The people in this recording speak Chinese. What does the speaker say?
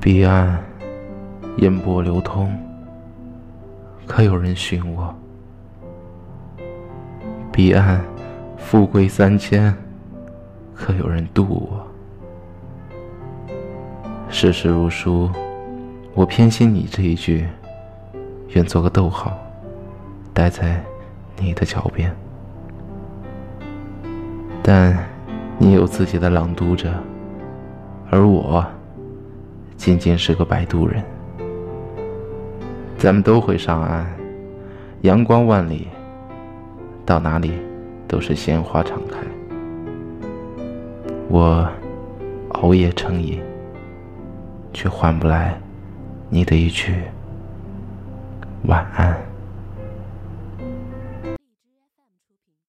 彼岸烟波流通，可有人寻我？彼岸富贵三千，可有人渡我？世事如书，我偏心你这一句，愿做个逗号，待在你的脚边。但你有自己的朗读者，而我。仅仅是个摆渡人，咱们都会上岸，阳光万里，到哪里都是鲜花常开。我熬夜成瘾，却换不来你的一句晚安。